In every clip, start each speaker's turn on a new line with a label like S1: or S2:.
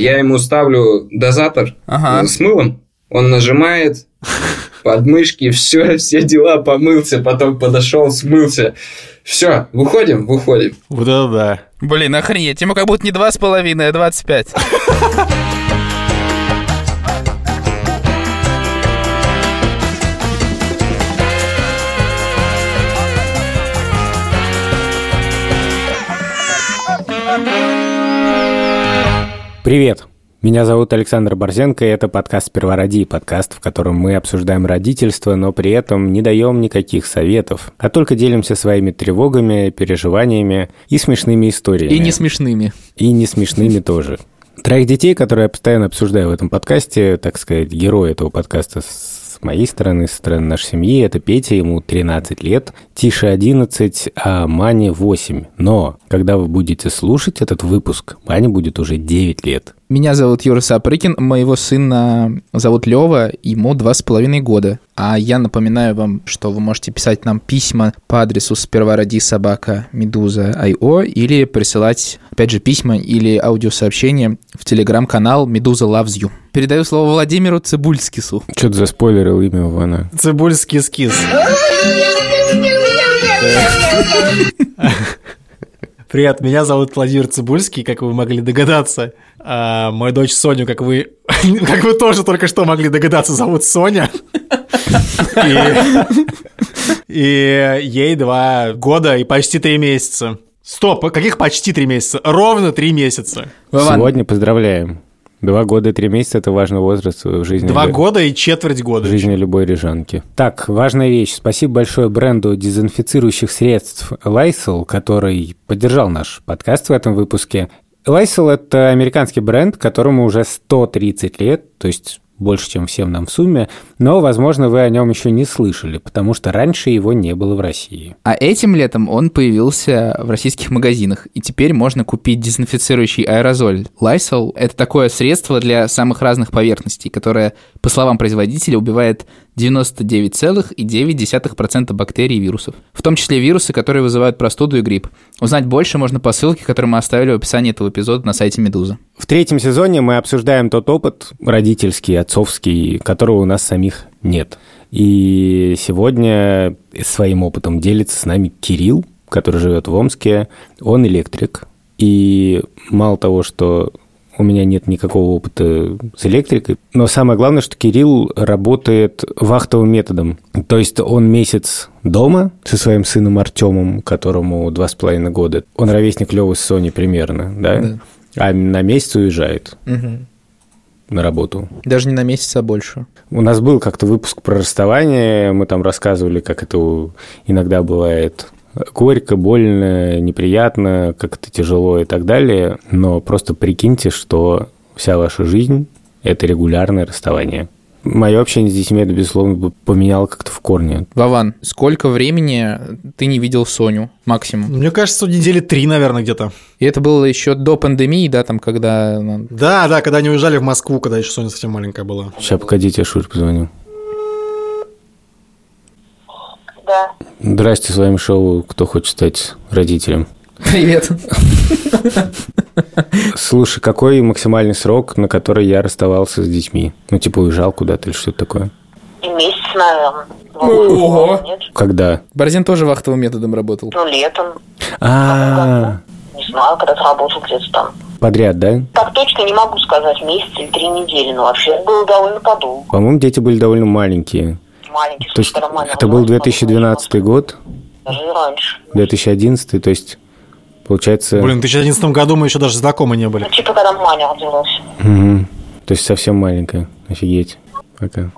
S1: Я ему ставлю дозатор
S2: Ага.
S1: с мылом, он нажимает, подмышки, все, все дела, помылся, потом подошел, смылся. Все, выходим, выходим.
S3: Это да.
S2: Блин, охренеть. Ему как будто не два с половиной, а 25.
S4: Привет! Меня зовут Александр Борзенко, и это подкаст «Сперва роди», подкаст, в котором мы обсуждаем родительство, но при этом не даем никаких советов, а только делимся своими тревогами, переживаниями и смешными историями.
S2: И не смешными.
S4: И не смешными тоже. Троих детей, которые я постоянно обсуждаю в этом подкасте, так сказать, герой этого подкаста с моей стороны, со стороны нашей семьи, это Петя, ему 13 лет, Тише 11, а Мане 8. Но, когда вы будете слушать этот выпуск, Мане будет уже 9 лет.
S2: Меня зовут Юра Сапрыкин, моего сына зовут Лева, ему два с половиной года. А я напоминаю вам, что вы можете писать нам письма по адресу сперва роди собака медуза.io или присылать, опять же, письма или аудиосообщения в телеграм-канал Медуза Loves You. Передаю слово Владимиру Цибульскису.
S4: Что ты заспойлерил имя Ивана?
S3: Цибульский скис. Привет, меня зовут Владимир Цибульский, как вы могли догадаться. А, мою дочь Соню, как вы, как вы тоже только что могли догадаться, зовут Соня. И, и ей два года и почти три месяца. Стоп, каких почти три месяца? Ровно три месяца.
S2: Вован,
S4: Сегодня поздравляем. Два года и три месяца – это важный возраст в жизни.
S3: Два
S4: лю-
S3: года и четверть
S4: В
S3: года.
S4: жизни любой рижанки. Так, важная вещь. Спасибо большое бренду дезинфицирующих средств Lysol, который поддержал наш подкаст в этом выпуске. Lysol – это американский бренд, которому уже 130 лет, то есть больше, чем всем нам в сумме, но, возможно, вы о нем еще не слышали, потому что раньше его не было в России.
S2: А этим летом он появился в российских магазинах, и теперь можно купить дезинфицирующий аэрозоль. Lysol — это такое средство для самых разных поверхностей, которое, по словам производителя, убивает 99,9% бактерий и вирусов, в том числе вирусы, которые вызывают простуду и грипп. Узнать больше можно по ссылке, которую мы оставили в описании этого эпизода на сайте Медуза.
S4: В третьем сезоне мы обсуждаем тот опыт родительский, отцовский, которого у нас самих нет. И сегодня своим опытом делится с нами Кирилл, который живет в Омске. Он электрик. И мало того, что у меня нет никакого опыта с электрикой, но самое главное, что Кирилл работает вахтовым методом. То есть он месяц дома со своим сыном Артемом, которому два с половиной года. Он ровесник Левы с Соней примерно, да?
S2: Да.
S4: А на месяц уезжает на работу.
S2: Даже не на месяц, а больше.
S4: У нас был как-то выпуск про расставание, мы там рассказывали, как это иногда бывает горько, больно, неприятно, как это тяжело и так далее. Но просто прикиньте, что вся ваша жизнь – это регулярное расставание. Мое общение с детьми, это, безусловно, бы поменяло как-то в корне.
S2: Вован, сколько времени ты не видел Соню максимум?
S3: Мне кажется, недели три, наверное, где-то.
S2: И это было еще до пандемии, да, там, когда...
S3: Да, да, когда они уезжали в Москву, когда еще Соня совсем маленькая была.
S4: Сейчас, погодите, я Шуре позвоню.
S5: Да.
S4: Здрасте, с вами шоу «Кто хочет стать родителем».
S2: Привет.
S4: Слушай, какой максимальный срок, на который я расставался с детьми? Ну, типа, уезжал куда-то или что-то такое?
S5: И месяц, наверное.
S2: Ого.
S4: Когда?
S2: Борзин тоже вахтовым методом работал.
S5: Ну, летом.
S4: А,
S5: Не знаю, когда ты работал где-то там.
S4: подряд, да?
S5: Так точно не могу сказать, месяц или три недели, но вообще это было довольно подолгу.
S4: По-моему, дети были довольно маленькие.
S5: Маленький,
S4: То есть это был
S5: Роман,
S4: 2012 год,
S5: Даже раньше.
S4: 2011, то есть, получается...
S3: Блин, в 2011 году мы еще даже знакомы не были.
S5: Ну, типа, когда Маня родилась.
S4: Мгм. То есть совсем маленькая. Офигеть. Пока.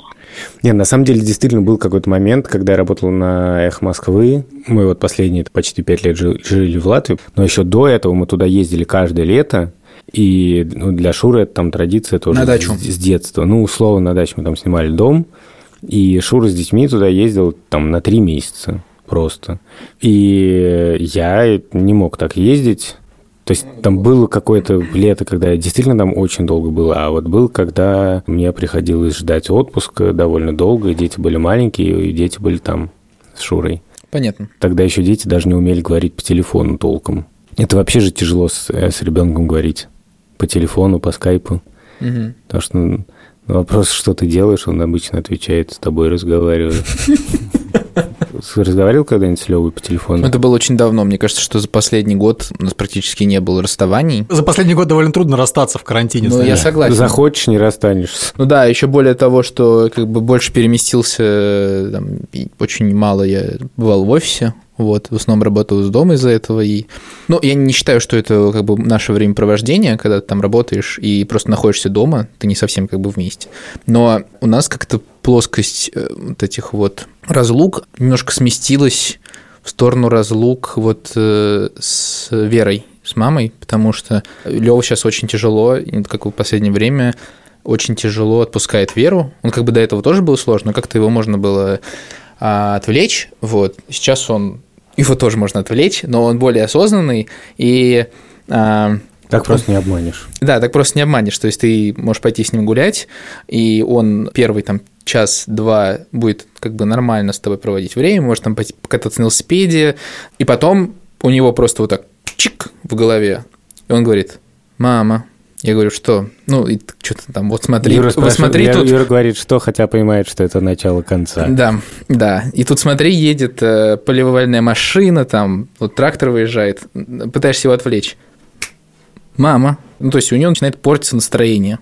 S4: Не, на самом деле действительно был какой-то момент, когда я работал на «Эх Москвы». Мы вот последние почти пять лет жи- жили в Латвии. Но еще до этого мы туда ездили каждое лето. И ну, для Шуры это там традиция тоже
S2: На дачу.
S4: С, с детства. Ну, условно, на даче мы там снимали дом. И Шура с детьми туда ездил там на три месяца просто. И я не мог так ездить. То есть там было какое-то лето, когда я действительно там очень долго был, а вот был, когда мне приходилось ждать отпуска довольно долго, и дети были маленькие, и дети были там с Шурой.
S2: Понятно.
S4: Тогда еще дети даже не умели говорить по телефону толком. Это вообще же тяжело с, э, с ребенком говорить по телефону, по скайпу.
S2: Мгм.
S4: Потому что ну, на вопрос, что ты делаешь, он обычно отвечает, с тобой разговаривает. Разговаривал когда-нибудь с Левой по телефону?
S2: Это было очень давно. Мне кажется, что за последний год у нас практически не было расставаний.
S3: За последний год довольно трудно расстаться в карантине.
S2: Ну, я согласен.
S4: Захочешь, не расстанешься.
S2: Ну да, еще более того, что как бы больше переместился, э, там, очень мало я бывал в офисе, вот, в основном работал из дома из-за этого, и, ну, я не считаю, что это как бы наше времяпровождение, когда ты там работаешь и просто находишься дома, ты не совсем как бы вместе, но у нас как-то плоскость э, вот этих вот разлук немножко сместилась в сторону разлук вот э, с Верой, с мамой, потому что Лёва сейчас очень тяжело, как в последнее время очень тяжело отпускает Веру. Он как бы до этого тоже был сложно, но как-то его можно было а, отвлечь. Вот. Сейчас он... Его тоже можно отвлечь, но он более осознанный. И а,
S4: Так просто не обманешь.
S2: да, так просто не обманешь. То есть ты можешь пойти с ним гулять, и он первый там час-два будет как бы нормально с тобой проводить время, может там пойти покататься на велосипеде, и потом у него просто вот так чик в голове, и он говорит, мама, я говорю, что? Ну, и что-то там, вот смотри,
S4: Юра,
S2: вот смотри
S4: Юра-
S2: тут.
S4: Юра говорит, что, хотя понимает, что это начало конца.
S2: Да, да. И тут смотри, едет э, поливальная машина, там, вот трактор выезжает, пытаешься его отвлечь. Мама. Ну, то есть у него начинает портиться настроение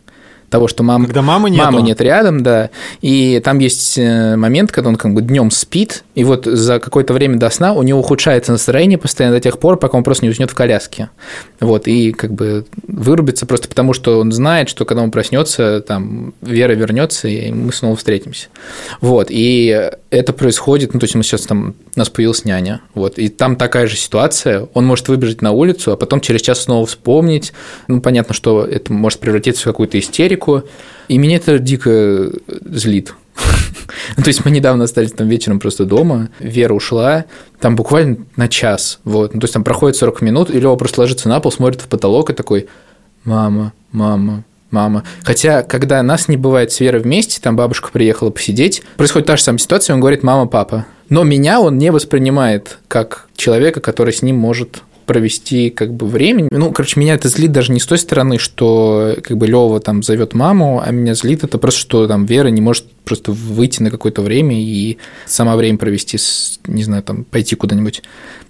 S2: того, что мама...
S3: Когда мамы нету.
S2: Мамы нет рядом, да. И там есть э, момент, когда он как бы днем спит, и вот за какое-то время до сна у него ухудшается настроение постоянно до тех пор, пока он просто не уснет в коляске. Вот, и как бы вырубится просто потому, что он знает, что когда он проснется, там Вера вернется, и мы снова встретимся. Вот, и это происходит, ну, то есть мы сейчас там, у нас появилась няня, вот, и там такая же ситуация, он может выбежать на улицу, а потом через час снова вспомнить, ну, понятно, что это может превратиться в какую-то истерику, и меня это дико злит. Ну, То есть мы недавно остались там вечером просто дома, Вера ушла, там буквально на час, вот, ну, то есть там проходит 40 минут, и Лёва просто ложится на пол, смотрит в потолок и такой, мама, мама, мама. Хотя, когда нас не бывает с Верой вместе, там бабушка приехала посидеть, происходит та же самая ситуация, он говорит мама, папа. Но меня он не воспринимает как человека, который с ним может провести как бы время. Ну, короче, меня это злит даже не с той стороны, что как бы Лева там зовет маму, а меня злит это просто, что там Вера не может просто выйти на какое-то время и сама время провести, с, не знаю, там пойти куда-нибудь.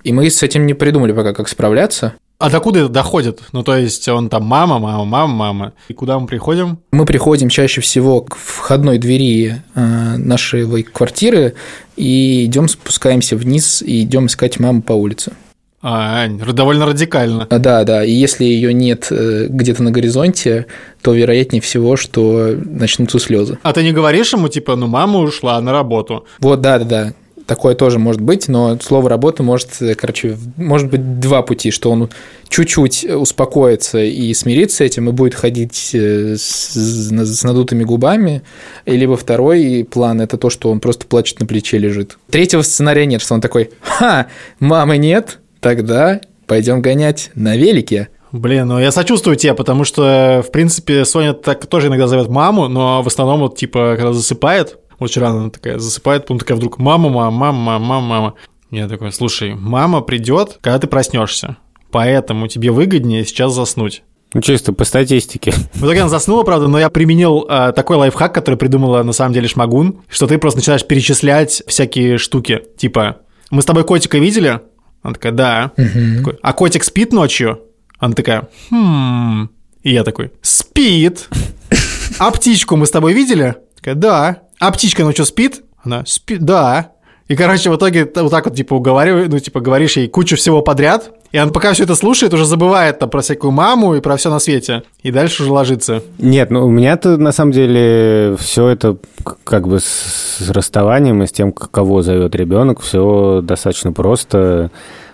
S2: И мы с этим не придумали пока, как справляться.
S3: А докуда это доходит? Ну, то есть он там мама, мама, мама, мама. И куда мы приходим?
S2: Мы приходим чаще всего к входной двери э, нашей квартиры и идем, спускаемся вниз и идем искать маму по улице.
S3: А, довольно радикально.
S2: А, Да, да, и если ее нет э, где-то на горизонте, то вероятнее всего, что начнутся слезы.
S3: А ты не говоришь ему, типа, ну, мама ушла на работу.
S2: Вот, да, да, да. Такое тоже может быть, но слово работа может, э, короче, может быть два пути, что он чуть-чуть успокоится и смирится с этим и будет ходить э, с, с надутыми губами, и либо второй план – это то, что он просто плачет на плече лежит. Третьего сценария нет, что он такой «Ха, мамы нет, тогда пойдем гонять на велике».
S3: Блин, ну я сочувствую тебе, потому что, в принципе, Соня так тоже иногда зовет маму, но в основном вот, типа, когда засыпает, вот вчера она такая засыпает, потом такая вдруг «мама, мама, мама, мама, мама, мама». Я такой, слушай, мама придет, когда ты проснешься, поэтому тебе выгоднее сейчас заснуть.
S4: Ну, чисто по статистике.
S3: В итоге она заснула, правда, но я применил э, такой лайфхак, который придумала на самом деле Шмагун, что ты просто начинаешь перечислять всякие штуки. Типа, мы с тобой котика видели? Она такая, да. Такой, а котик спит ночью? Она такая, хм. И я такой, спит. А птичку мы с тобой видели? Такая, да. А птичка ночью спит? Она, спит, да. И, короче, в итоге вот так вот, типа, уговариваю, ну, типа, говоришь ей кучу всего подряд, и она пока все это слушает, уже забывает там про всякую маму и про все на свете. И дальше уже ложится.
S4: Нет, ну у меня-то на самом деле все это как бы с расставанием и с тем, кого зовет ребенок, все достаточно просто,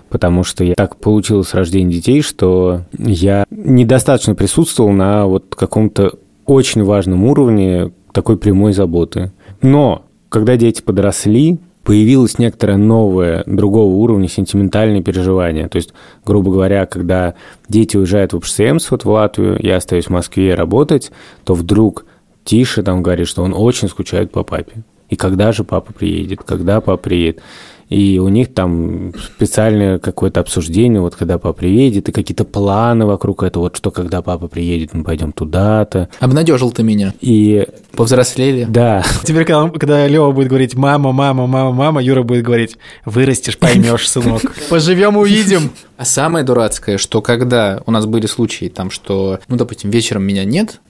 S4: потому что я так получилось с рождением детей, что я недостаточно присутствовал на вот каком-то очень важном уровне такой прямой заботы. Но когда дети подросли, появилось некоторое новое, другого уровня сентиментальное переживание. То есть, грубо говоря, когда дети уезжают в ОПШСМС, вот в Латвию, я остаюсь в Москве работать, то вдруг Тише там говорит, что он очень скучает по папе. И когда же папа приедет, когда папа приедет. И у них там специальное какое-то обсуждение, вот когда папа приедет, и какие-то планы вокруг этого, вот что когда папа приедет, мы пойдем туда-то.
S2: Обнадежил ты меня.
S4: И
S2: Повзрослели.
S4: да,
S3: Теперь, когда, когда Лева будет говорить «мама, мама, мама, мама», Юра будет говорить «вырастешь, поймешь, сынок». Поживем, увидим.
S2: А самое дурацкое, что когда у нас были случаи, там, что, ну, допустим, вечером меня нет,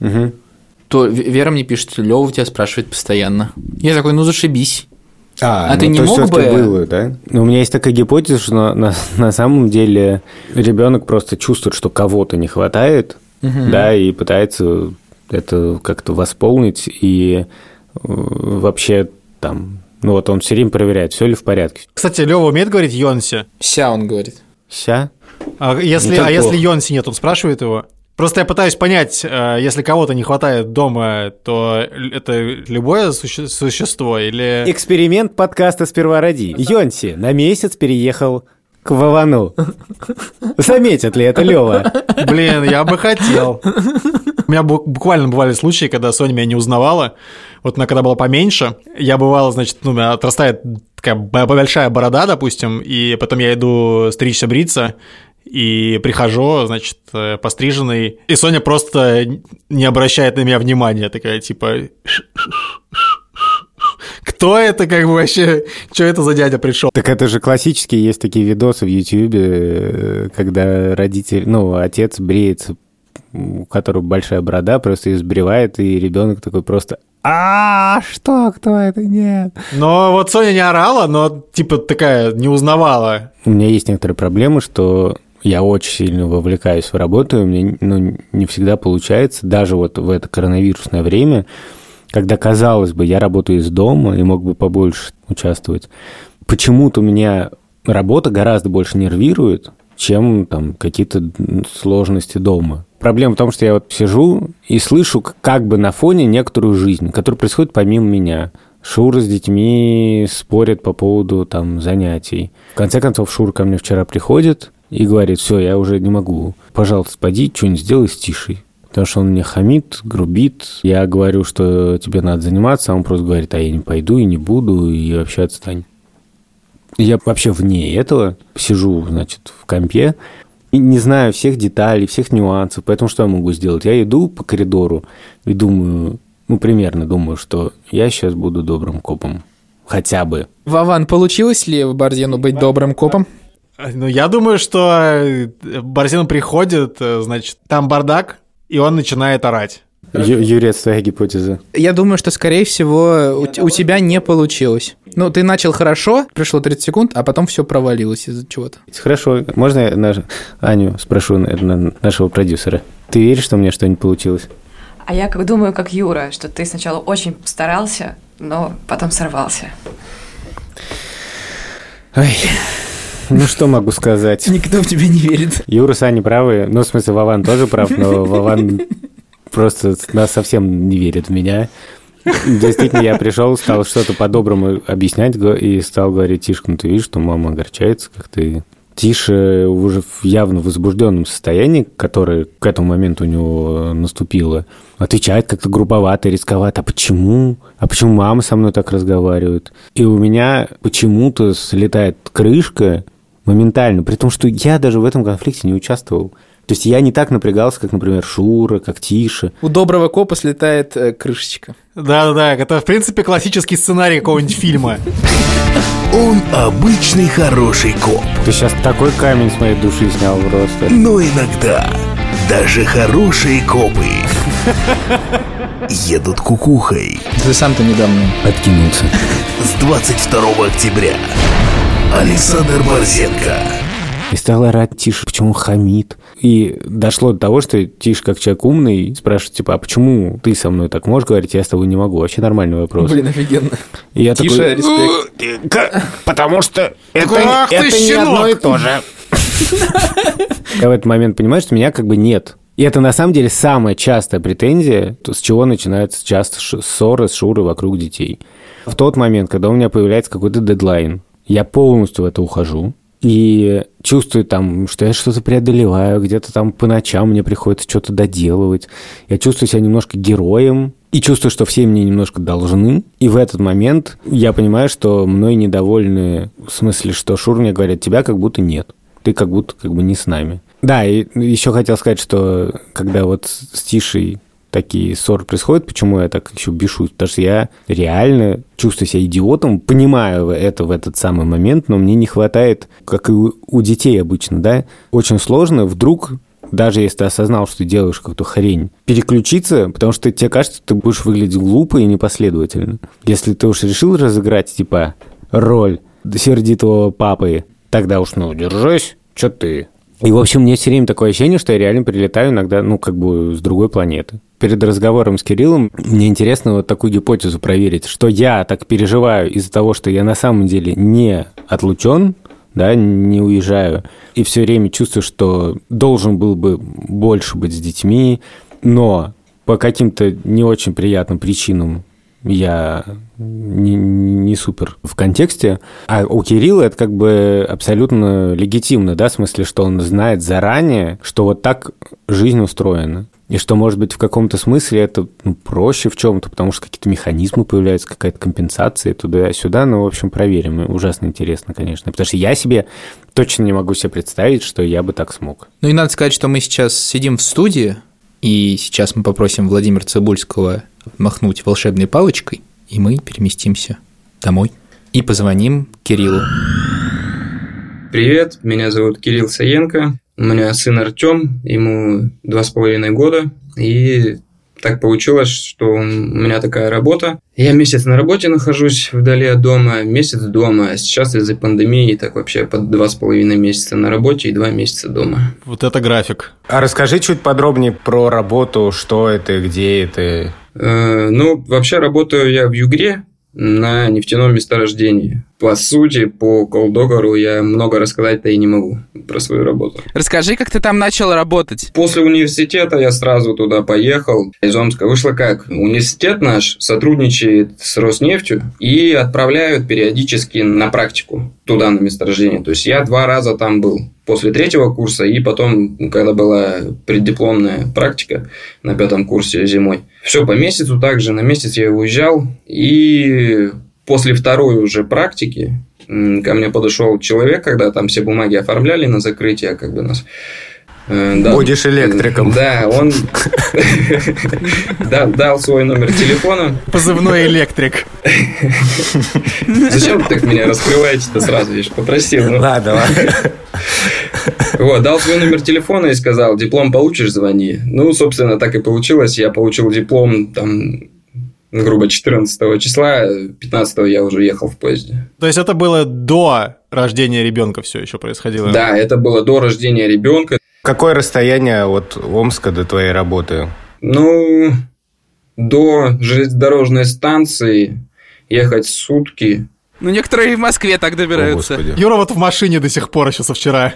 S2: то Вера мне пишет, Лёва тебя спрашивает постоянно. Я такой, ну зашибись. А ты не
S4: то
S2: мог бы-
S4: было, да? Ну, у меня есть такая гипотеза, что на, на, на самом деле ребенок просто чувствует, что кого-то не хватает, да, и пытается это как-то восполнить, и э, вообще там, ну вот он все время проверяет, все ли в порядке.
S3: Кстати, Лева умеет говорить Йонси?
S2: Ся, он говорит.
S4: Ся?
S3: А если, а если. Йонси нет, он спрашивает его? Просто я пытаюсь понять, э, если кого-то не хватает дома, то это любое суще- существо или...
S4: Эксперимент подкаста «Сперва роди». Йонси на месяц переехал к Вовану. Заметит ли это Лева?
S3: Блин, я бы хотел. У меня бу- буквально бывали случаи, когда Соня меня не узнавала. Вот она когда была поменьше, я бывал, значит, ну, у меня отрастает такая большая борода, допустим, и потом я иду стричься, бриться, и прихожу, значит, э, постриженный, и Соня просто не обращает на меня внимания, такая, типа... Кто это, как бы вообще, что это за дядя пришел?
S4: Так это же классические есть такие видосы в Ютьюбе, э, когда родитель, ну, отец бреется, у которого большая борода, просто ее сбривает, и ребенок такой просто а что, кто это, нет.
S3: Но вот Соня не орала, но типа такая не узнавала.
S4: У меня есть некоторые проблемы, что я очень сильно вовлекаюсь в работу, и меня ну, не всегда получается, даже вот в это коронавирусное время, когда, казалось бы, я работаю из дома и мог бы побольше участвовать, почему-то у меня работа гораздо больше нервирует, чем там какие-то сложности дома. Проблема в том, что я вот сижу и слышу как бы на фоне некоторую жизнь, которая происходит помимо меня. Шура с детьми спорят по поводу там занятий. В конце концов, Шура ко мне вчера приходит и говорит, все, я уже не могу. Пожалуйста, поди, что-нибудь сделай с Тишей. Потому что он мне хамит, грубит. Я говорю, что тебе надо заниматься, а он просто говорит, а я не пойду и не буду, и вообще отстань. Я вообще вне этого сижу, значит, в компе, и не знаю всех деталей, всех нюансов, поэтому что я могу сделать? Я иду по коридору и думаю, ну, примерно думаю, что я сейчас буду добрым копом. Хотя бы.
S2: Вован, получилось ли в Борзену быть добрым копом?
S3: Ну, я думаю, что э, Борзин приходит, э, значит, там бардак, и он начинает орать.
S4: Ю- Юрец, твоя гипотеза.
S2: Я думаю, что, скорее всего, у, у тебя не получилось. Ну, ты начал хорошо, пришло 30 секунд, а потом все провалилось из-за чего-то.
S4: Хорошо, можно я наш- Аню спрошу, наверное, нашего продюсера? Ты веришь, что у меня что-нибудь получилось?
S6: А я как думаю, как Юра, что ты сначала очень старался, но потом сорвался.
S4: Ой, ну что могу сказать?
S2: Никто в тебя не верит.
S4: Юра с Аней правы. Ну, в смысле, Вован тоже прав, но Вован просто нас совсем не верит в меня. Действительно, я пришел, стал что-то по-доброму объяснять и стал говорить, Тишка, ну ты видишь, что мама огорчается, как ты... Тише уже в явно возбужденном состоянии, которое к этому моменту у него наступило, отвечает как-то грубовато, рисковато. А почему? А почему мама со мной так разговаривает? И у меня почему-то слетает крышка моментально, при том, что я даже в этом конфликте не участвовал. То есть я не так напрягался, как, например, Шура, как Тиша.
S2: У доброго копа слетает э, крышечка.
S3: Да-да-да, это, в принципе, классический сценарий какого-нибудь фильма.
S7: Он обычный хороший коп,
S4: Ты сейчас такой камень с моей души снял просто.
S7: но иногда даже хорошие копы едут кукухой.
S2: Ты сам-то недавно.
S4: Откинулся.
S7: С 22 октября Александр Борзенко
S4: И стал орать Тише, почему хамит. И дошло до того, что Тише, как человек умный, спрашивает, типа, а почему ты со мной так можешь говорить, я с тобой не могу? Вообще нормальный вопрос.
S2: Блин, офигенно.
S4: И я
S2: Тише,
S4: такой,
S2: респект.
S4: «Э, Потому что это, это не
S3: щенок!»
S4: одно и то же. Я в этот момент понимаю, что меня как бы нет. И это на самом деле самая частая претензия, то, с чего начинаются часто ссоры с Шурой вокруг детей. В тот момент, когда у меня появляется какой-то дедлайн, я полностью в это ухожу и чувствую там, что я что-то преодолеваю, где-то там по ночам мне приходится что-то доделывать. Я чувствую себя немножко героем, и чувствую, что все мне немножко должны. И в этот момент я понимаю, что мной недовольны в смысле, что Шур мне говорит, тебя как будто нет. Ты как будто как бы не с нами. Да, и еще хотел сказать, что когда вот с Тишей такие ссоры происходят, почему я так еще бешусь, потому что я реально чувствую себя идиотом, понимаю это в этот самый момент, но мне не хватает, как и у, детей обычно, да, очень сложно вдруг даже если ты осознал, что ты делаешь какую-то хрень, переключиться, потому что тебе кажется, ты будешь выглядеть глупо и непоследовательно. Если ты уж решил разыграть, типа, роль сердитого папы, тогда уж, ну, держись, что ты и, в общем, мне все время такое ощущение, что я реально прилетаю иногда, ну, как бы с другой планеты. Перед разговором с Кириллом мне интересно вот такую гипотезу проверить, что я так переживаю из-за того, что я на самом деле не отлучен, да, не уезжаю, и все время чувствую, что должен был бы больше быть с детьми, но по каким-то не очень приятным причинам я не, не супер в контексте. А у Кирилла это как бы абсолютно легитимно, да, в смысле, что он знает заранее, что вот так жизнь устроена. И что, может быть, в каком-то смысле это ну, проще в чем-то, потому что какие-то механизмы появляются, какая-то компенсация туда-сюда. Ну, в общем, проверим. Ужасно интересно, конечно. Потому что я себе точно не могу себе представить, что я бы так смог.
S2: Ну и надо сказать, что мы сейчас сидим в студии, и сейчас мы попросим Владимира Цибульского махнуть волшебной палочкой, и мы переместимся домой и позвоним Кириллу.
S1: Привет, меня зовут Кирилл Саенко. У меня сын Артем, ему два с половиной года. И так получилось, что у меня такая работа. Я месяц на работе нахожусь вдали от дома, месяц дома. А сейчас из-за пандемии так вообще под два с половиной месяца на работе и два месяца дома.
S3: Вот это график.
S4: А расскажи чуть подробнее про работу, что это, где это.
S1: Э, ну, вообще работаю я в Югре на нефтяном месторождении. По сути, по колдогару я много рассказать-то и не могу про свою работу.
S2: Расскажи, как ты там начал работать.
S1: После университета я сразу туда поехал. Из Омска вышло как? Университет наш сотрудничает с Роснефтью и отправляют периодически на практику туда, на месторождение. То есть я два раза там был после третьего курса и потом, когда была преддипломная практика на пятом курсе зимой. Все по месяцу также, на месяц я уезжал и после второй уже практики ко мне подошел человек, когда там все бумаги оформляли на закрытие, как бы нас
S4: э, да, Будешь электриком.
S1: Да, он да, дал свой номер телефона.
S3: Позывной электрик.
S1: Зачем вы так меня раскрываете-то сразу? Я же попросил.
S4: Ну. Ладно, ладно.
S1: Вот, дал свой номер телефона и сказал, диплом получишь, звони. Ну, собственно, так и получилось. Я получил диплом там грубо 14 числа, 15 я уже ехал в поезде.
S3: То есть это было до рождения ребенка все еще происходило?
S1: Да, это было до рождения ребенка.
S4: Какое расстояние от Омска до твоей работы?
S1: Ну, до железнодорожной станции ехать сутки.
S2: Ну, некоторые в Москве так добираются. О,
S3: Юра вот в машине до сих пор еще со вчера.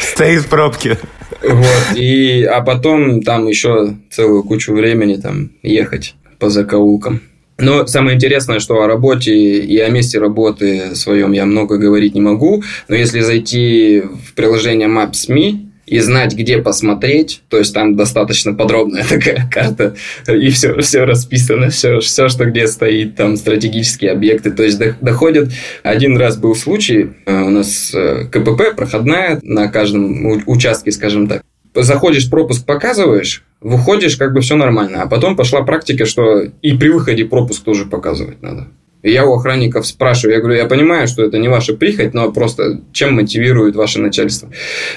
S4: Стоит в пробке.
S1: Вот, и, а потом там еще целую кучу времени там ехать по закоулкам. Но самое интересное, что о работе и о месте работы своем я много говорить не могу, но если зайти в приложение Maps.me, и знать, где посмотреть. То есть там достаточно подробная такая карта, и все, все расписано, все, все, что где стоит, там стратегические объекты. То есть доходят. Один раз был случай, э, у нас э, КПП проходная на каждом участке, скажем так. Заходишь, пропуск показываешь, выходишь, как бы все нормально. А потом пошла практика, что и при выходе пропуск тоже показывать надо. Я у охранников спрашиваю, я говорю, я понимаю, что это не ваша прихоть, но просто чем мотивирует ваше начальство?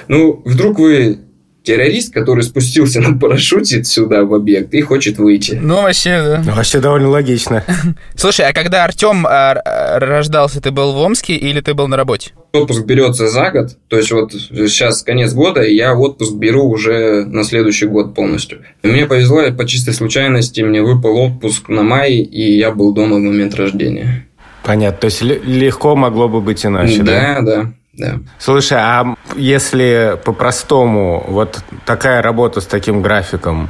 S1: Ну, вдруг вы террорист, который спустился на парашюте сюда в объект и хочет выйти.
S2: Ну, вообще, да.
S4: Ну, вообще довольно логично.
S2: Слушай, а когда Артем а, рождался, ты был в Омске или ты был на работе?
S1: Отпуск берется за год, то есть вот сейчас конец года, и я отпуск беру уже на следующий год полностью. И мне повезло, по чистой случайности мне выпал отпуск на май, и я был дома в момент рождения.
S4: Понятно, то есть легко могло бы быть иначе,
S1: да? Да, да. Да.
S4: Слушай, а если по-простому вот такая работа с таким графиком,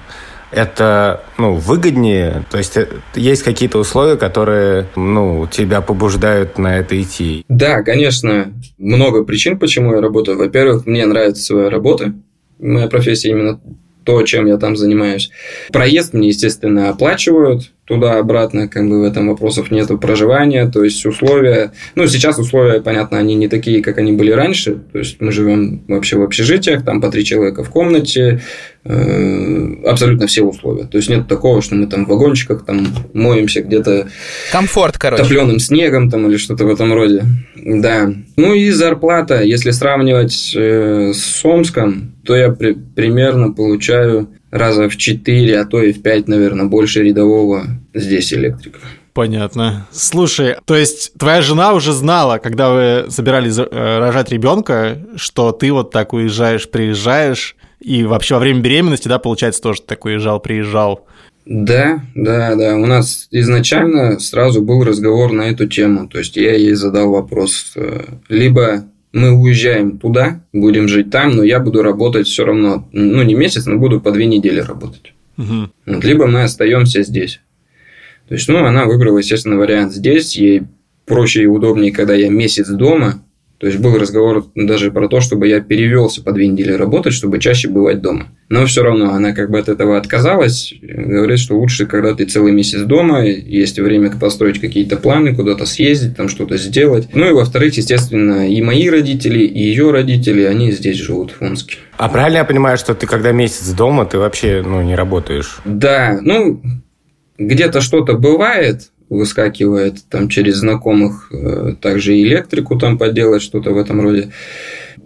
S4: это ну, выгоднее? То есть э, есть какие-то условия, которые ну, тебя побуждают на это идти?
S1: Да, конечно. Много причин, почему я работаю. Во-первых, мне нравится своя работа. Моя профессия именно то, чем я там занимаюсь. Проезд мне, естественно, оплачивают туда-обратно, как бы в этом вопросов нету проживания, то есть условия, ну, сейчас условия, понятно, они не такие, как они были раньше, то есть мы живем вообще в общежитиях, там по три человека в комнате, э, абсолютно все условия, то есть нет такого, что мы там в вагончиках там моемся где-то
S2: Комфорт, короче.
S1: топленым снегом там или что-то в этом роде, да. Ну и зарплата, если сравнивать э, с Омском, то я при- примерно получаю раза в 4, а то и в 5, наверное, больше рядового здесь электрика.
S3: Понятно. Слушай, то есть твоя жена уже знала, когда вы собирались э, рожать ребенка, что ты вот так уезжаешь, приезжаешь, и вообще во время беременности, да, получается, тоже так уезжал, приезжал.
S1: Да, да, да. У нас изначально сразу был разговор на эту тему. То есть я ей задал вопрос, э, либо мы уезжаем туда, будем жить там, но я буду работать все равно, ну не месяц, но буду по две недели работать.
S3: Мгм.
S1: Вот, либо мы остаемся здесь. То есть, ну, она выбрала, естественно, вариант здесь. Ей проще и удобнее, когда я месяц дома. То есть, был разговор даже про то, чтобы я перевелся по две недели работать, чтобы чаще бывать дома. Но все равно она как бы от этого отказалась. Говорит, что лучше, когда ты целый месяц дома, есть время построить какие-то планы, куда-то съездить, там что-то сделать. Ну и во-вторых, естественно, и мои родители, и ее родители, они здесь живут, в Омске.
S4: А правильно я понимаю, что ты когда месяц дома, ты вообще ну, не работаешь?
S1: Да, ну, где-то что-то бывает, выскакивает там через знакомых, э, также электрику там поделать, что-то в этом роде.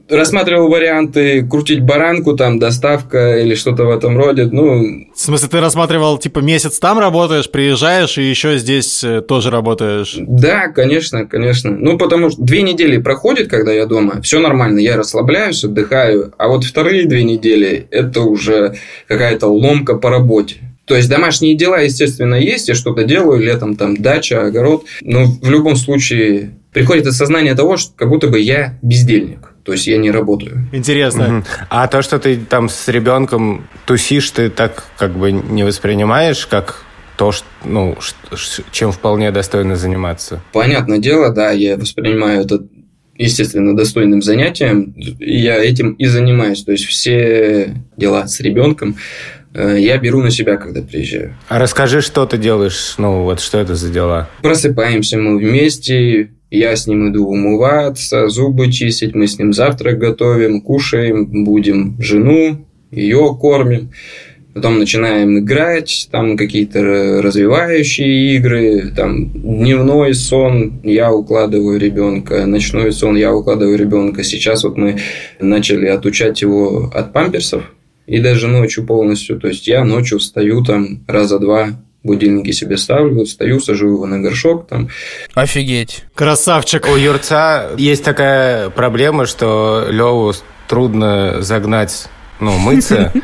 S1: Рассматривал варианты крутить баранку, там, доставка или что-то в этом роде. Ну,
S3: В смысле, ты рассматривал, типа, месяц там работаешь, приезжаешь, и еще здесь э, тоже работаешь.
S1: да, конечно, конечно. Ну, потому что две недели проходит, когда я дома, все нормально, я расслабляюсь, отдыхаю, а вот вторые две недели это уже какая-то ломка по работе. То есть домашние дела, естественно, есть, я что-то делаю, летом там дача, огород, но в любом случае приходит осознание того, что как будто бы я бездельник, то есть я не работаю.
S3: Интересно.
S4: Мгм. А то, что ты там с ребенком тусишь, ты так как бы не воспринимаешь, как то, что, ну, чем вполне достойно заниматься?
S1: Понятное дело, да, я воспринимаю это естественно, достойным занятием, я этим и занимаюсь. То есть все дела с ребенком я беру на себя, когда приезжаю.
S4: А расскажи, что ты делаешь, ну, вот что это за дела?
S1: Просыпаемся мы вместе, я с ним иду умываться, зубы чистить, мы с ним завтрак готовим, кушаем, будем жену, ее кормим. Потом начинаем играть, там какие-то развивающие игры, там дневной сон, я укладываю ребенка, ночной сон, я укладываю ребенка. Сейчас вот мы начали отучать его от памперсов, и даже ночью полностью. То есть я ночью встаю там раза два, будильники себе ставлю, встаю, сажу его на горшок, там,
S2: Офигеть.
S3: Красавчик.
S4: У Юрца есть такая проблема, что Леву трудно загнать ну, мыться.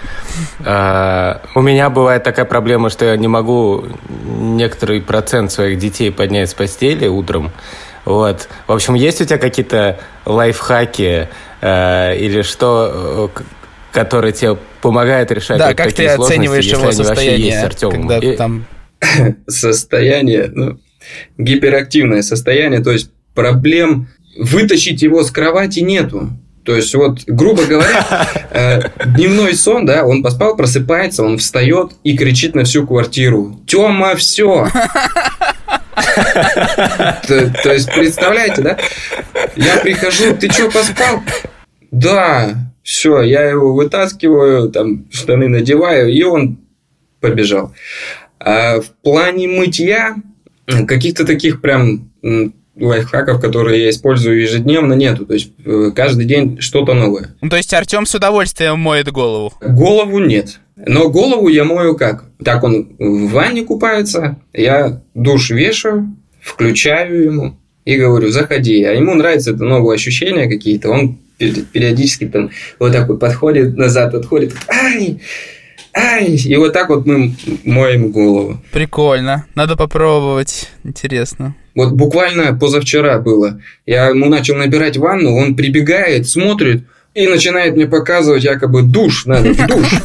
S4: А, У меня бывает такая проблема, что я не могу некоторый процент своих детей поднять с постели утром. Вот. В общем, есть у тебя какие-то лайфхаки э, или что, к- которые тебе помогают решать
S2: Да,
S4: вот
S2: как ты
S4: такие сложности,
S2: оцениваешь
S4: если
S2: его
S4: они вообще есть
S2: состояние,
S4: Артёмом?
S2: когда
S4: И-
S2: там...
S1: состояние, ну, гиперактивное состояние, то есть проблем вытащить его с кровати нету. То есть, вот, грубо говоря, э, дневной сон, да, он поспал, просыпается, он встает и кричит на всю квартиру. Тёма, все. То, то есть, представляете, да? Я прихожу, ты что, поспал? Да, все, я его вытаскиваю, там штаны надеваю, и он побежал. А в плане мытья каких-то таких прям лайфхаков, которые я использую ежедневно, нету. То есть э, каждый день что-то новое.
S2: Ну, то есть Артем с удовольствием моет голову.
S1: Голову нет. Но голову я мою как? Так он в ванне купается, я душ вешаю, включаю ему и говорю, заходи. А ему нравится это новые ощущения какие-то. Он периодически там вот так вот подходит назад, отходит. Ай! Ай! И вот так вот мы моем голову.
S2: Прикольно. Надо попробовать. Интересно.
S1: Вот буквально позавчера было. Я ему начал набирать ванну, он прибегает, смотрит и начинает мне показывать якобы душ надо, в душ.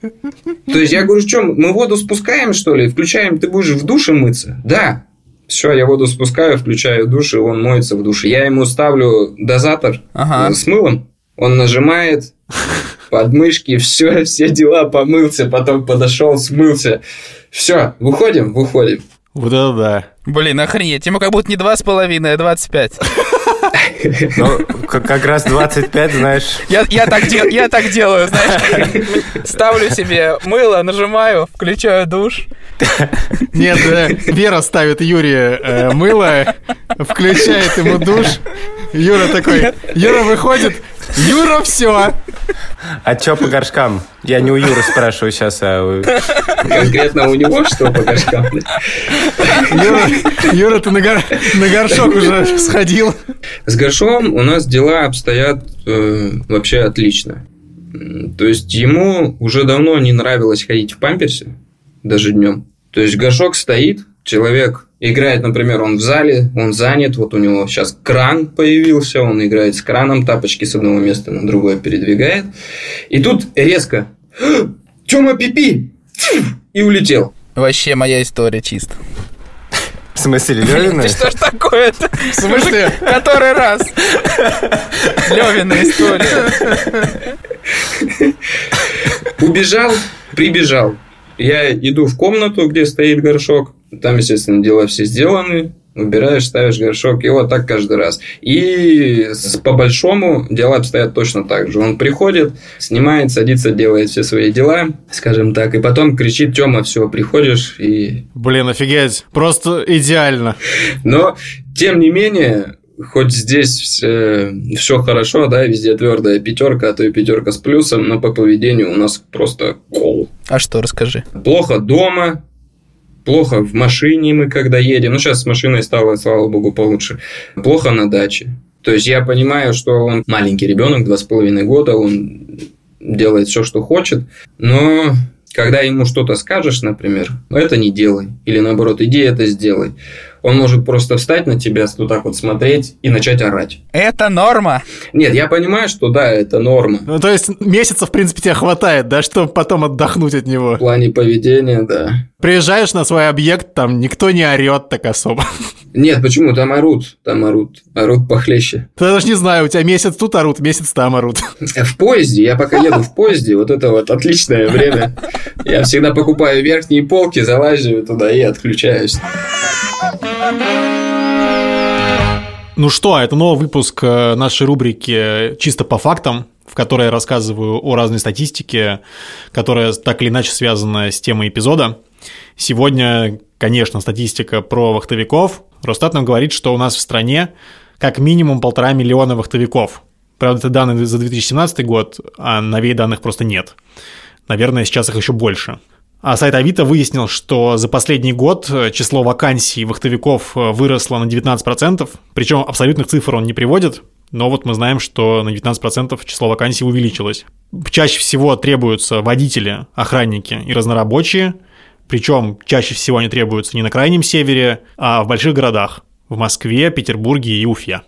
S1: То есть я говорю, что, мы воду спускаем, что ли? Включаем, ты будешь в душе мыться? Да. Все, я воду спускаю, включаю душ, и он моется в душе. Я ему ставлю дозатор
S2: Ага.
S1: э, с мылом, он нажимает, подмышки, все, все дела помылся, потом подошел, смылся. Все, выходим, выходим.
S3: Вот это да.
S2: Блин, охренеть, ему как будто не два с половиной, а 25.
S4: Ну, как раз 25, знаешь,
S2: Я, я, так, дел- я так делаю, знаешь. Ставлю себе мыло, нажимаю, включаю душ.
S3: Нет, э, Вера ставит Юре э, мыло, включает ему душ. Юра такой, Юра выходит, Юра, все.
S4: а чё по горшкам? Я не у Юры спрашиваю сейчас, а у-
S1: Конкретно у него что по горшкам?
S3: Юра, Юра, ты на, гор- на горшок уже сходил.
S1: С горшком у нас дела обстоят э, вообще отлично. То есть ему уже давно не нравилось ходить в памперсе, даже днем. То есть горшок стоит, человек играет, например, он в зале, он занят, вот у него сейчас кран появился, он играет с краном, тапочки с одного места на другое передвигает. И тут резко Тёма Пипи! И улетел.
S2: Вообще моя история чисто.
S4: В смысле, Лёвина?
S2: Ты что ж такое-то?
S3: В смысле?
S2: Который раз? Левина история.
S1: Убежал, прибежал. Я иду в комнату, где стоит горшок. Там, естественно, дела все сделаны. Убираешь, ставишь горшок, и вот так каждый раз. И по-большому дела обстоят точно так же. Он приходит, снимает, садится, делает все свои дела, скажем так, и потом кричит, Тёма, все, приходишь, и...
S3: Блин, офигеть. Просто идеально.
S1: Но, тем не менее, хоть здесь все хорошо, да, везде твердая пятерка, а то и пятерка с плюсом, но по поведению у нас просто кол.
S2: А что, расскажи.
S1: Плохо дома, плохо в машине мы когда едем. Ну, сейчас с машиной стало, слава богу, получше. Плохо на даче. То есть я понимаю, что он маленький ребенок, два с половиной года, он делает все, что хочет, но когда ему что-то скажешь, например, это не делай, или наоборот, иди это сделай, он может просто встать на тебя, вот так вот смотреть и начать орать.
S2: Это норма.
S1: Нет, я понимаю, что да, это норма.
S3: Ну, то есть месяца, в принципе, тебе хватает, да, чтобы потом отдохнуть от него.
S1: В плане поведения, да.
S3: Приезжаешь на свой объект, там никто не орет так особо.
S1: Нет, почему? Там орут, там орут, орут похлеще.
S3: Ты даже не знаю, у тебя месяц тут орут, месяц там орут.
S1: В поезде, я пока еду в поезде, вот это вот отличное время. Я всегда покупаю верхние полки, залазю туда и отключаюсь.
S3: Ну что, это новый выпуск э, нашей рубрики «Чисто по фактам», в которой я рассказываю о разной статистике, которая так или иначе связана с темой эпизода. Сегодня, конечно, статистика про вахтовиков. Росстат нам говорит, что у нас в стране как минимум полтора миллиона вахтовиков. Правда, это данные за 2017 год, а новей данных просто нет. Наверное, сейчас их еще больше. А сайт Авито выяснил, что за последний год э, число вакансий вахтовиков э, выросло на 19%, причем абсолютных цифр он не приводит, но вот мы знаем, что на 19% число вакансий увеличилось. Чаще всего требуются водители, охранники и разнорабочие, причем чаще всего они требуются не на крайнем севере, а в больших городах – в Москве, Петербурге и Уфе.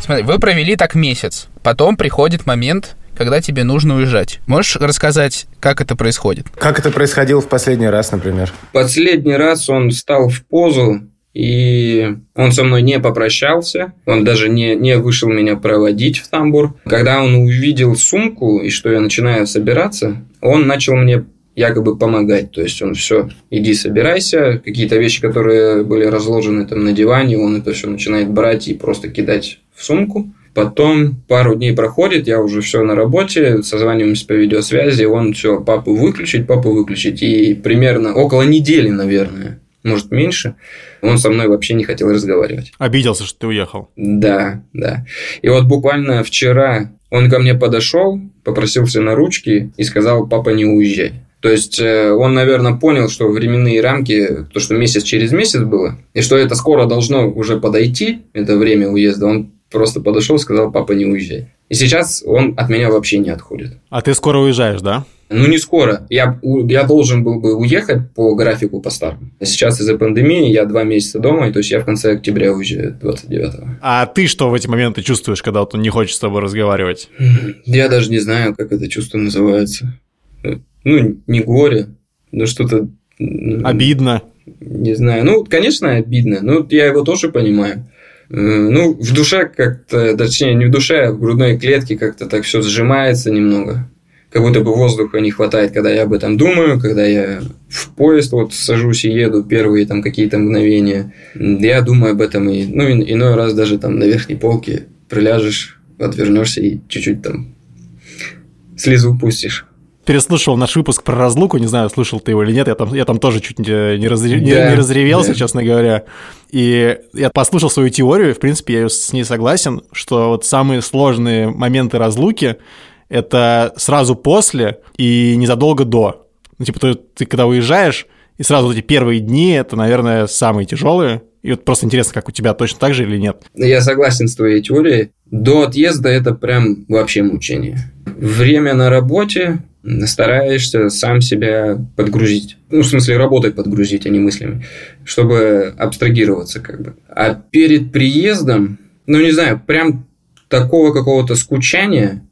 S2: Смотри, вы провели так месяц. Потом приходит момент, когда тебе нужно уезжать. Можешь рассказать, как это происходит?
S4: Как это происходило в последний раз, например?
S1: Последний раз он встал в позу, и он со мной не попрощался, он даже не, не вышел меня проводить в тамбур. Когда он увидел сумку и что я начинаю собираться, он начал мне якобы помогать. То есть он все, иди собирайся, какие-то вещи, которые были разложены там на диване, он это все начинает брать и просто кидать в сумку. Потом пару дней проходит, я уже все на работе, созваниваемся по видеосвязи, он все, папу выключить, папу выключить. И примерно около недели, наверное, может меньше, он со мной вообще не хотел разговаривать.
S3: Обиделся, что ты уехал.
S1: Да, да. И вот буквально вчера он ко мне подошел, попросился на ручки и сказал, папа, не уезжай. То есть э, он, наверное, понял, что временные рамки, то, что месяц через месяц было, и что это скоро должно уже подойти, это время уезда, он просто подошел и сказал, папа, не уезжай. И сейчас он от меня вообще не отходит.
S3: А ты скоро уезжаешь, да?
S1: Ну, не скоро. Я, я должен был бы уехать по графику по старому. Сейчас из-за пандемии я два месяца дома, и то есть я в конце октября уезжаю 29-го.
S3: А ты что в эти моменты чувствуешь, когда он не хочет с тобой разговаривать?
S1: Я даже не знаю, как это чувство называется. Ну, не горе, но что-то...
S3: Обидно.
S1: Не знаю. Ну, конечно, обидно. Ну, я его тоже понимаю. Э, Ну, в душе как-то, точнее, не в душе, а в грудной клетке как-то так все сжимается немного. как будто бы воздуха не хватает, когда я об этом думаю, когда я в поезд вот сажусь и еду первые там какие-то мгновения. Я думаю об этом и, ну, иной раз даже там на верхней полке приляжешь, отвернешься и чуть-чуть там слезу пустишь
S3: переслушал наш выпуск про разлуку, не знаю, слышал ты его или нет, я там, я там тоже чуть не, не, разре, не, не разревелся, да. честно говоря. И я послушал свою теорию, в принципе, я с ней согласен, что вот самые сложные моменты разлуки — это сразу после и незадолго до. Ну, типа, ты, ты когда уезжаешь, и сразу вот эти первые дни — это, наверное, самые тяжелые, и вот просто интересно, как у тебя точно так же или нет?
S1: Я согласен с твоей теорией. До отъезда это прям вообще мучение. Время на работе, стараешься сам себя подгрузить. Ну, в смысле, работать подгрузить, а не мыслями, чтобы абстрагироваться как бы. А перед приездом, ну, не знаю, прям такого какого-то скучания,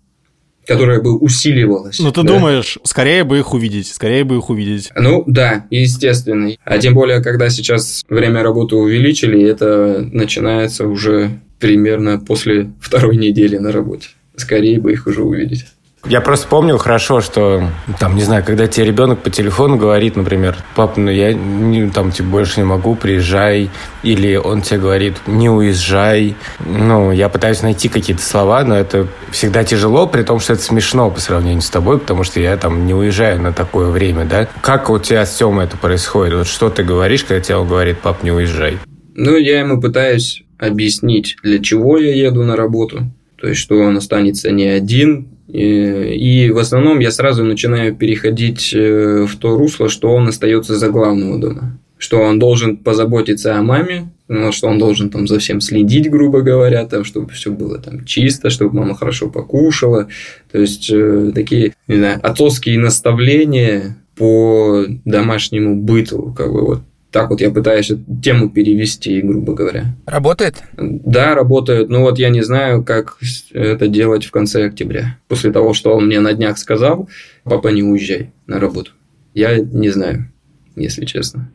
S1: которое бы усиливалось.
S3: Ну, ты да? думаешь, скорее бы их увидеть, скорее бы их увидеть.
S1: Ну, да, естественно. А тем более, когда сейчас время работы увеличили, это начинается уже примерно после второй недели на работе. Скорее бы их уже увидеть.
S4: Я просто помню хорошо, что, там, не знаю, когда тебе ребенок по телефону говорит, например, папа, ну я не, там тебе больше не могу, приезжай, или он тебе говорит, не уезжай. Ну, я пытаюсь найти какие-то слова, но это всегда тяжело, при том, что это смешно по сравнению с тобой, потому что я там не уезжаю на такое время, да? Как у тебя с Тёмой это происходит? Вот что ты говоришь, когда тебе он говорит, пап, не уезжай?
S1: Ну, я ему пытаюсь объяснить, для чего я еду на работу. То есть, что он останется не один, и в основном я сразу начинаю переходить э, в то русло, что он остается за главного дома. Что он должен позаботиться о маме, ну, что он должен там за всем следить, грубо говоря, там, чтобы все было там чисто, чтобы мама хорошо покушала. То есть, э, такие, не знаю, отцовские наставления по домашнему быту, как бы вот так вот я пытаюсь эту тему перевести, грубо говоря.
S2: Работает?
S1: Да, работает. Ну вот я не знаю, как это делать в конце октября. После того, что он мне на днях сказал, папа, не уезжай на работу. Я не знаю, если честно.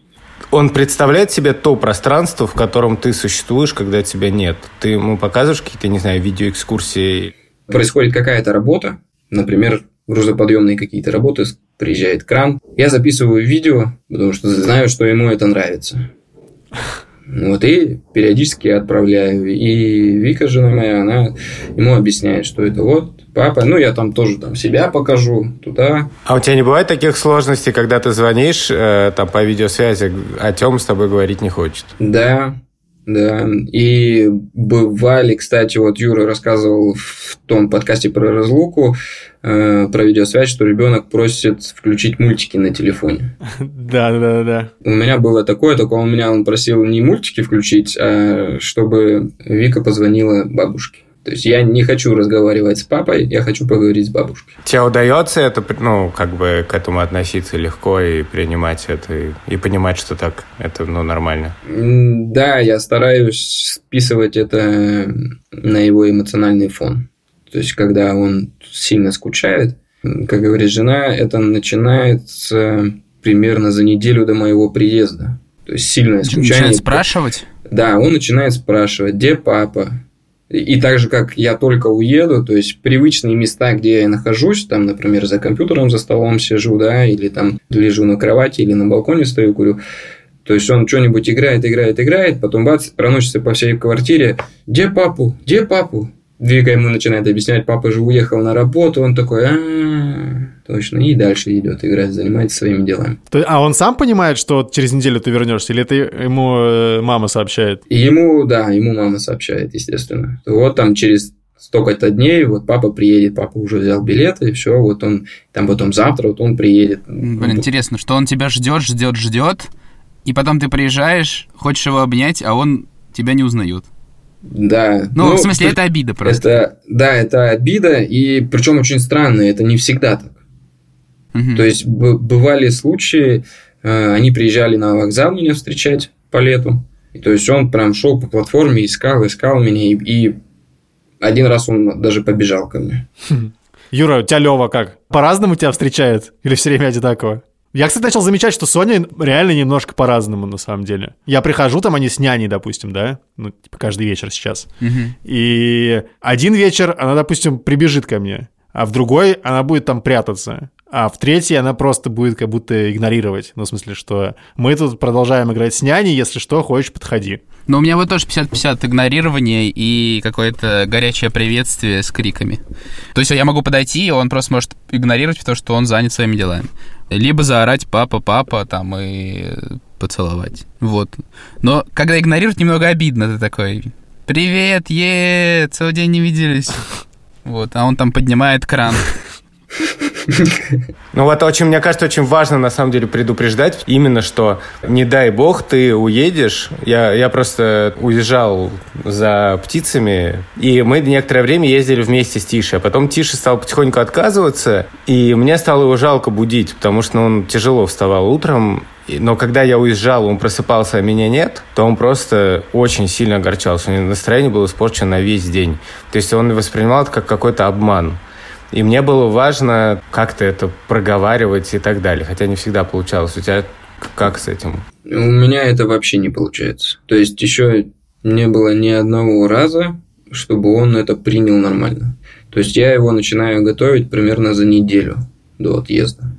S4: Он представляет себе то пространство, в котором ты существуешь, когда тебя нет. Ты ему показываешь какие-то, не знаю, видеоэкскурсии?
S1: Происходит какая-то работа, например, грузоподъемные какие-то работы, приезжает кран. Я записываю видео, потому что знаю, что ему это нравится. Вот, и периодически отправляю. И Вика, жена моя, она ему объясняет, что это вот папа. Ну, я там тоже там себя покажу туда.
S4: А у тебя не бывает таких сложностей, когда ты звонишь э, там по видеосвязи, а Тём с тобой говорить не хочет?
S1: Да, да, и бывали, кстати, вот Юра рассказывал в том подкасте про разлуку, э, про видеосвязь, что ребенок просит включить мультики на телефоне.
S3: Да, да, да.
S1: У меня было такое, только у меня он просил не мультики включить, а чтобы Вика позвонила бабушке. То есть я не хочу разговаривать с папой, я хочу поговорить с бабушкой.
S4: Тебе удается это, ну, как бы к этому относиться легко и принимать это, и, и понимать, что так, это, ну, нормально?
S1: Да, я стараюсь списывать это на его эмоциональный фон. То есть, когда он сильно скучает, как говорит жена, это начинается примерно за неделю до моего приезда. То есть, сильное скучание.
S2: Начинает спрашивать?
S1: Да, он начинает спрашивать, где папа, и так же, как я только уеду, то есть привычные места, где я нахожусь, там, например, за компьютером, за столом сижу, да, или там лежу на кровати, или на балконе стою, курю, то есть он что-нибудь играет, играет, играет, потом бац, проносится по всей квартире. Где папу? Где папу? Вика ему начинает объяснять, папа же уехал на работу, он такой, а, точно, и дальше идет играть, занимается своими делами.
S3: А он сам понимает, что через неделю ты вернешься, или это ему э, мама сообщает?
S1: Ему, да, ему мама сообщает, естественно. Вот там через столько-то дней, вот папа приедет, папа уже взял билеты, и все, вот он, там потом завтра, вот он приедет.
S2: Блин, интересно, что он тебя ждет, ждет, ждет, и потом ты приезжаешь, хочешь его обнять, а он тебя не узнает.
S1: Да.
S2: Ну, ну, в смысле, это обида просто.
S1: Это, да, это обида, и причем очень странно, это не всегда так. Угу. То есть, бывали случаи, э, они приезжали на вокзал меня встречать по лету, и, то есть, он прям шел по платформе, искал, искал меня, и, и один раз он даже побежал ко мне.
S3: Юра, у тебя Лева как? По-разному тебя встречает? Или все время одинаково? Я, кстати, начал замечать, что Соня реально немножко по-разному, на самом деле. Я прихожу, там они с няней, допустим, да? Ну, типа, каждый вечер сейчас. Угу. И один вечер она, допустим, прибежит ко мне. А в другой она будет там прятаться. А в третьей она просто будет как будто игнорировать. Ну, в смысле, что мы тут продолжаем играть с няней, если что, хочешь, подходи.
S2: Но у меня вот тоже 50-50 игнорирование и какое-то горячее приветствие с криками. То есть я могу подойти, и он просто может игнорировать, потому что он занят своими делами. Либо заорать «папа, папа» там и поцеловать. Вот. Но когда игнорировать, немного обидно. Ты такой «Привет, е, целый день не виделись». Вот, а он там поднимает кран.
S4: Ну вот очень, мне кажется, очень важно на самом деле предупреждать именно, что не дай бог ты уедешь. Я, я просто уезжал за птицами, и мы некоторое время ездили вместе с Тишей. А потом Тиша стал потихоньку отказываться, и мне стало его жалко будить, потому что ну, он тяжело вставал утром, но когда я уезжал, он просыпался, а меня нет, то он просто очень сильно огорчался. У него настроение было испорчено на весь день. То есть он воспринимал это как какой-то обман. И мне было важно как-то это проговаривать и так далее. Хотя не всегда получалось. У тебя как с этим?
S1: У меня это вообще не получается. То есть еще не было ни одного раза, чтобы он это принял нормально. То есть я его начинаю готовить примерно за неделю до отъезда.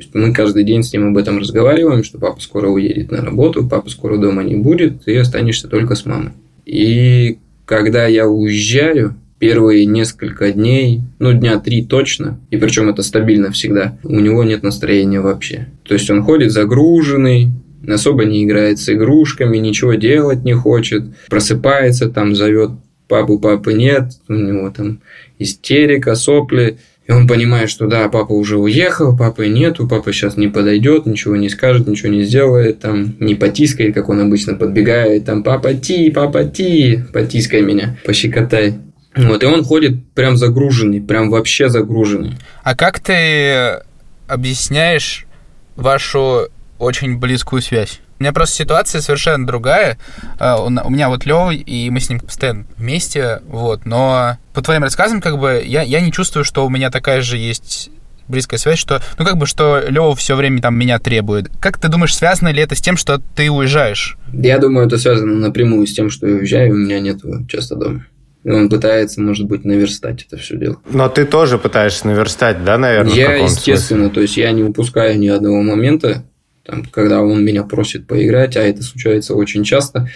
S1: То есть мы каждый день с ним об этом разговариваем, что папа скоро уедет на работу, папа скоро дома не будет, и останешься только с мамой. И когда я уезжаю, первые несколько дней, ну, дня три точно, и причем это стабильно всегда, у него нет настроения вообще. То есть он ходит загруженный, особо не играет с игрушками, ничего делать не хочет, просыпается, там зовет папу, папы нет, у него там истерика, сопли, и он понимает, что да, папа уже уехал, папы нету, папа сейчас не подойдет, ничего не скажет, ничего не сделает, там не потискает, как он обычно подбегает, там папа ти, папа ти, потискай меня, пощекотай. Вот, и он ходит прям загруженный, прям вообще загруженный.
S2: А как ты объясняешь вашу очень близкую связь? У меня просто ситуация совершенно другая. А, у меня вот Лёва, и мы с ним постоянно вместе, вот. Но по твоим рассказам, как бы, я, я не чувствую, что у меня такая же есть близкая связь, что, ну, как бы, что Лёва все время там меня требует. Как ты думаешь, связано ли это с тем, что ты уезжаешь?
S1: Я думаю, это связано напрямую с тем, что я уезжаю, и у меня нет часто дома. И он пытается, может быть, наверстать это все дело.
S4: Но ты тоже пытаешься наверстать, да, наверное?
S1: Я, естественно, смысле? то есть я не упускаю ни одного момента, там, когда он меня просит поиграть, а это случается очень часто.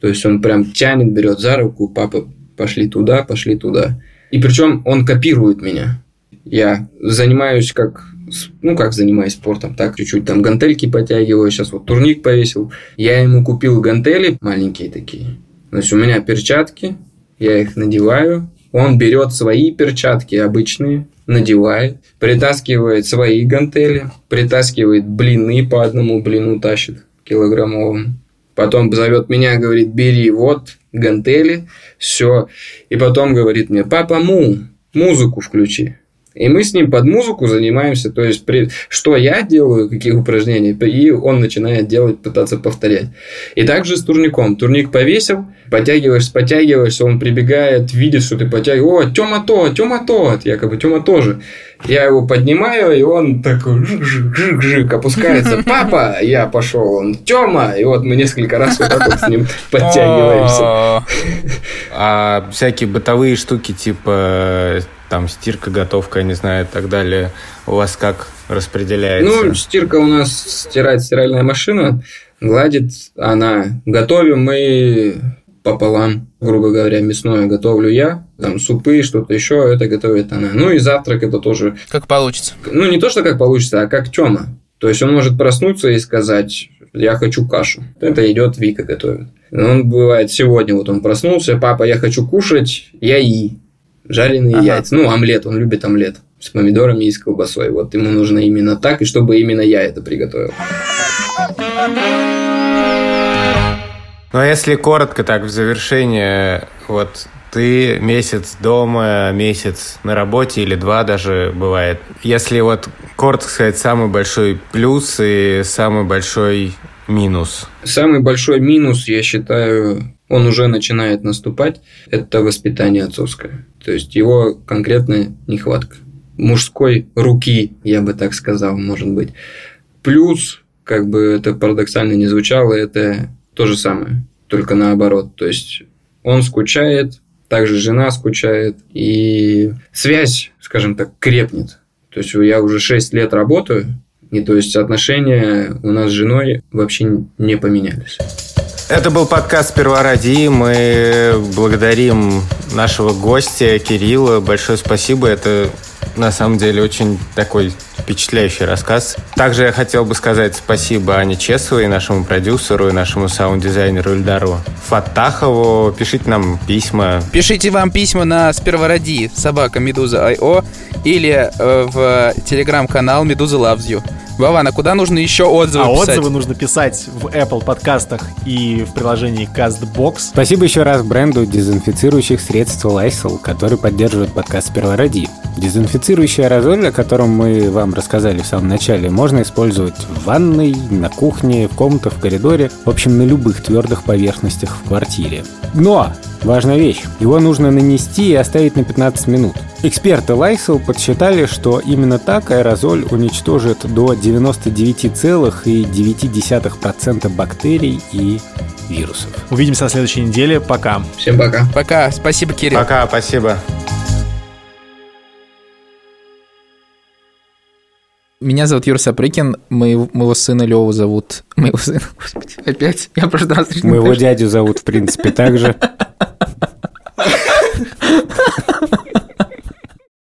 S1: То есть он прям тянет, берет за руку, папа, пошли туда, пошли туда. И причем он копирует меня. Я занимаюсь как ну, как занимаюсь спортом, так, чуть-чуть там гантельки подтягиваю, сейчас вот турник повесил. Я ему купил гантели маленькие такие. То есть у меня перчатки, я их надеваю, он берет свои перчатки обычные, надевает, притаскивает свои гантели, притаскивает блины по одному блину тащит килограммовым. Потом зовет меня, говорит, бери вот гантели, все. И потом говорит мне, папа, му, музыку включи. И мы с ним под музыку занимаемся, то есть при, что я делаю, какие упражнения, и он начинает делать, пытаться повторять. И также с турником. Турник повесил, подтягиваешься, подтягиваешься, он прибегает, видит, что ты подтягиваешь, о, Тёма то, Тёма то, якобы Тёма тоже. Я его поднимаю, и он такой жик-жик-жик опускается. Папа, я пошел, он Тёма, и вот мы несколько раз вот так вот с ним подтягиваемся.
S4: А всякие бытовые штуки типа там стирка, готовка, я не знаю, и так далее, у вас как распределяется?
S1: Ну, стирка у нас стирает стиральная машина, гладит она. Готовим мы пополам, грубо говоря, мясное готовлю я, там супы, что-то еще, это готовит она. Ну и завтрак это тоже...
S2: Как получится.
S1: Ну не то, что как получится, а как Тёма. То есть он может проснуться и сказать, я хочу кашу. Это идет Вика готовит. Он бывает сегодня, вот он проснулся, папа, я хочу кушать, я и жареные ага. яйца. Ну, омлет, он любит омлет с помидорами и с колбасой. Вот ему нужно именно так, и чтобы именно я это приготовил.
S4: Ну, а если коротко так, в завершение, вот ты месяц дома, месяц на работе или два даже бывает. Если вот коротко сказать, самый большой плюс и самый большой минус?
S1: Самый большой минус, я считаю, он уже начинает наступать, это воспитание отцовское. То есть его конкретная нехватка. Мужской руки, я бы так сказал, может быть. Плюс, как бы это парадоксально не звучало, это то же самое, только наоборот. То есть он скучает, также жена скучает, и связь, скажем так, крепнет. То есть я уже 6 лет работаю, и то есть отношения у нас с женой вообще не поменялись.
S4: Это был подкаст «Сперва ради». Мы благодарим нашего гостя Кирилла. Большое спасибо. Это на самом деле очень такой впечатляющий рассказ. Также я хотел бы сказать спасибо Ане Чесовой, нашему продюсеру и нашему саунд-дизайнеру Ильдару Фатахову. Пишите нам письма.
S2: Пишите вам письма на спервороди собака Медуза Айо или э, в телеграм-канал Медуза Loves You. Вован, а куда нужно еще отзывы
S3: А
S2: писать?
S3: отзывы нужно писать в Apple подкастах и в приложении CastBox.
S4: Спасибо еще раз бренду дезинфицирующих средств Lysol, который поддерживает подкаст «Сперва ради». Дезинфицирующий аэрозоль, о котором мы вам рассказали в самом начале, можно использовать в ванной, на кухне, в комнатах, в коридоре, в общем, на любых твердых поверхностях в квартире. Но важная вещь, его нужно нанести и оставить на 15 минут. Эксперты Lysol подсчитали, что именно так аэрозоль уничтожит до 99,9% бактерий и вирусов.
S3: Увидимся на следующей неделе. Пока.
S1: Всем пока.
S2: Пока, спасибо, Кирилл.
S4: Пока, спасибо.
S2: Меня зовут Юр Сапрыкин, моего, моего сына Леву зовут... Моего сына, господи, опять. Я прошлый раз...
S4: Моего дядю зовут, в принципе, так же.